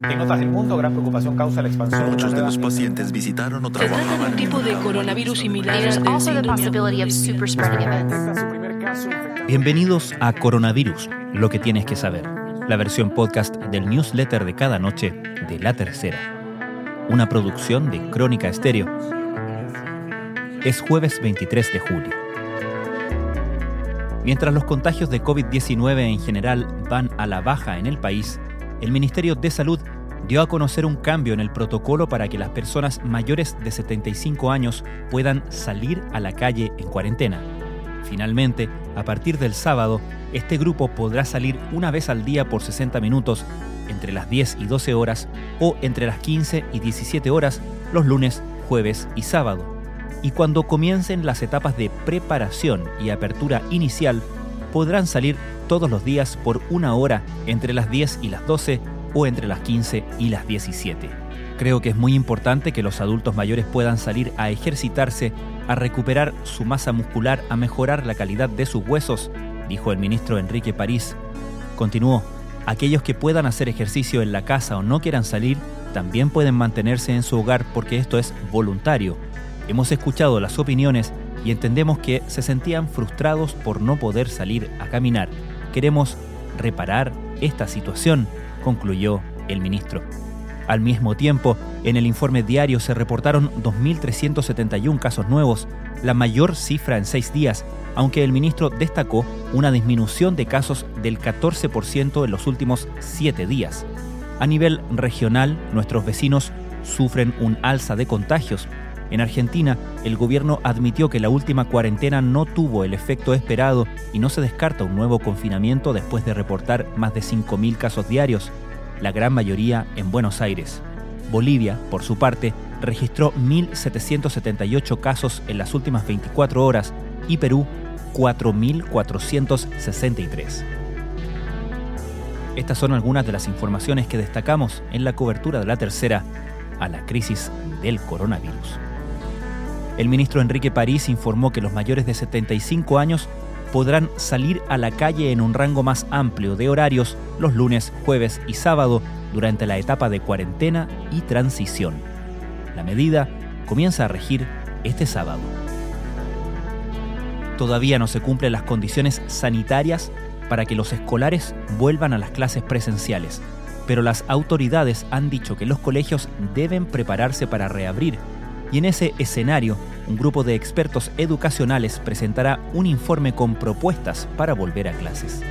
En otras del mundo, gran preocupación causa la expansión. Muchos de los pacientes visitaron o Se trata de un tipo de coronavirus similar. Bienvenidos a Coronavirus, lo que tienes que saber, la versión podcast del newsletter de cada noche de La Tercera, una producción de Crónica Estéreo. Es jueves 23 de julio. Mientras los contagios de COVID-19 en general van a la baja en el país, el Ministerio de Salud dio a conocer un cambio en el protocolo para que las personas mayores de 75 años puedan salir a la calle en cuarentena. Finalmente, a partir del sábado, este grupo podrá salir una vez al día por 60 minutos, entre las 10 y 12 horas o entre las 15 y 17 horas los lunes, jueves y sábado. Y cuando comiencen las etapas de preparación y apertura inicial, podrán salir todos los días por una hora entre las 10 y las 12 o entre las 15 y las 17. Creo que es muy importante que los adultos mayores puedan salir a ejercitarse, a recuperar su masa muscular, a mejorar la calidad de sus huesos, dijo el ministro Enrique París. Continuó, aquellos que puedan hacer ejercicio en la casa o no quieran salir, también pueden mantenerse en su hogar porque esto es voluntario. Hemos escuchado las opiniones y entendemos que se sentían frustrados por no poder salir a caminar. Queremos reparar esta situación, concluyó el ministro. Al mismo tiempo, en el informe diario se reportaron 2.371 casos nuevos, la mayor cifra en seis días, aunque el ministro destacó una disminución de casos del 14% en los últimos siete días. A nivel regional, nuestros vecinos sufren un alza de contagios. En Argentina, el gobierno admitió que la última cuarentena no tuvo el efecto esperado y no se descarta un nuevo confinamiento después de reportar más de 5.000 casos diarios, la gran mayoría en Buenos Aires. Bolivia, por su parte, registró 1.778 casos en las últimas 24 horas y Perú 4.463. Estas son algunas de las informaciones que destacamos en la cobertura de la tercera a la crisis del coronavirus. El ministro Enrique París informó que los mayores de 75 años podrán salir a la calle en un rango más amplio de horarios los lunes, jueves y sábado durante la etapa de cuarentena y transición. La medida comienza a regir este sábado. Todavía no se cumplen las condiciones sanitarias para que los escolares vuelvan a las clases presenciales, pero las autoridades han dicho que los colegios deben prepararse para reabrir y en ese escenario, un grupo de expertos educacionales presentará un informe con propuestas para volver a clases.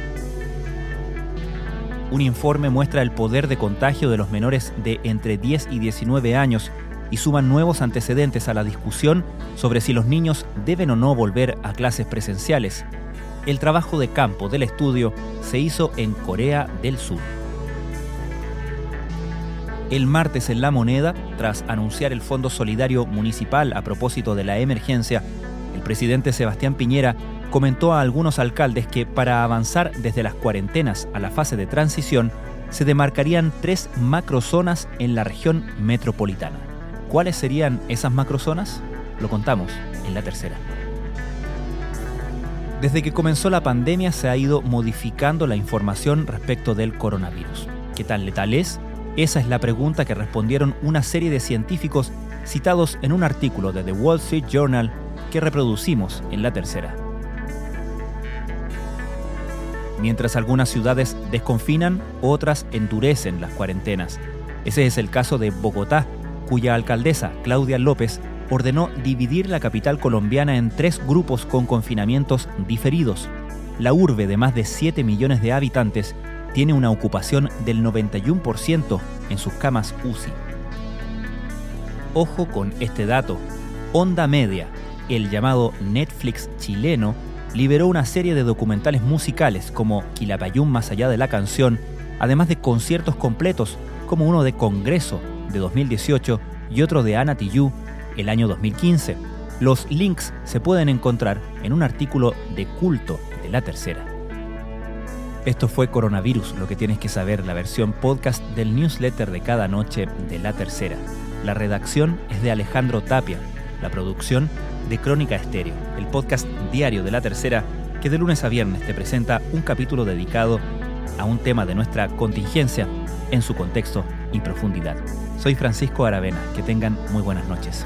Un informe muestra el poder de contagio de los menores de entre 10 y 19 años y suman nuevos antecedentes a la discusión sobre si los niños deben o no volver a clases presenciales. El trabajo de campo del estudio se hizo en Corea del Sur. El martes en La Moneda, tras anunciar el Fondo Solidario Municipal a propósito de la emergencia, el presidente Sebastián Piñera comentó a algunos alcaldes que para avanzar desde las cuarentenas a la fase de transición, se demarcarían tres macrozonas en la región metropolitana. ¿Cuáles serían esas macrozonas? Lo contamos en la tercera. Desde que comenzó la pandemia se ha ido modificando la información respecto del coronavirus. ¿Qué tan letal es? Esa es la pregunta que respondieron una serie de científicos citados en un artículo de The Wall Street Journal que reproducimos en la tercera. Mientras algunas ciudades desconfinan, otras endurecen las cuarentenas. Ese es el caso de Bogotá, cuya alcaldesa, Claudia López, ordenó dividir la capital colombiana en tres grupos con confinamientos diferidos. La urbe de más de 7 millones de habitantes tiene una ocupación del 91% en sus camas UCI. Ojo con este dato. Onda Media, el llamado Netflix chileno, liberó una serie de documentales musicales como Quilapayún más allá de la canción, además de conciertos completos como uno de Congreso de 2018 y otro de Ana el año 2015. Los links se pueden encontrar en un artículo de culto de la tercera. Esto fue Coronavirus, lo que tienes que saber, la versión podcast del newsletter de cada noche de la tercera. La redacción es de Alejandro Tapia, la producción de Crónica Estéreo, el podcast diario de la tercera que de lunes a viernes te presenta un capítulo dedicado a un tema de nuestra contingencia en su contexto y profundidad. Soy Francisco Aravena, que tengan muy buenas noches.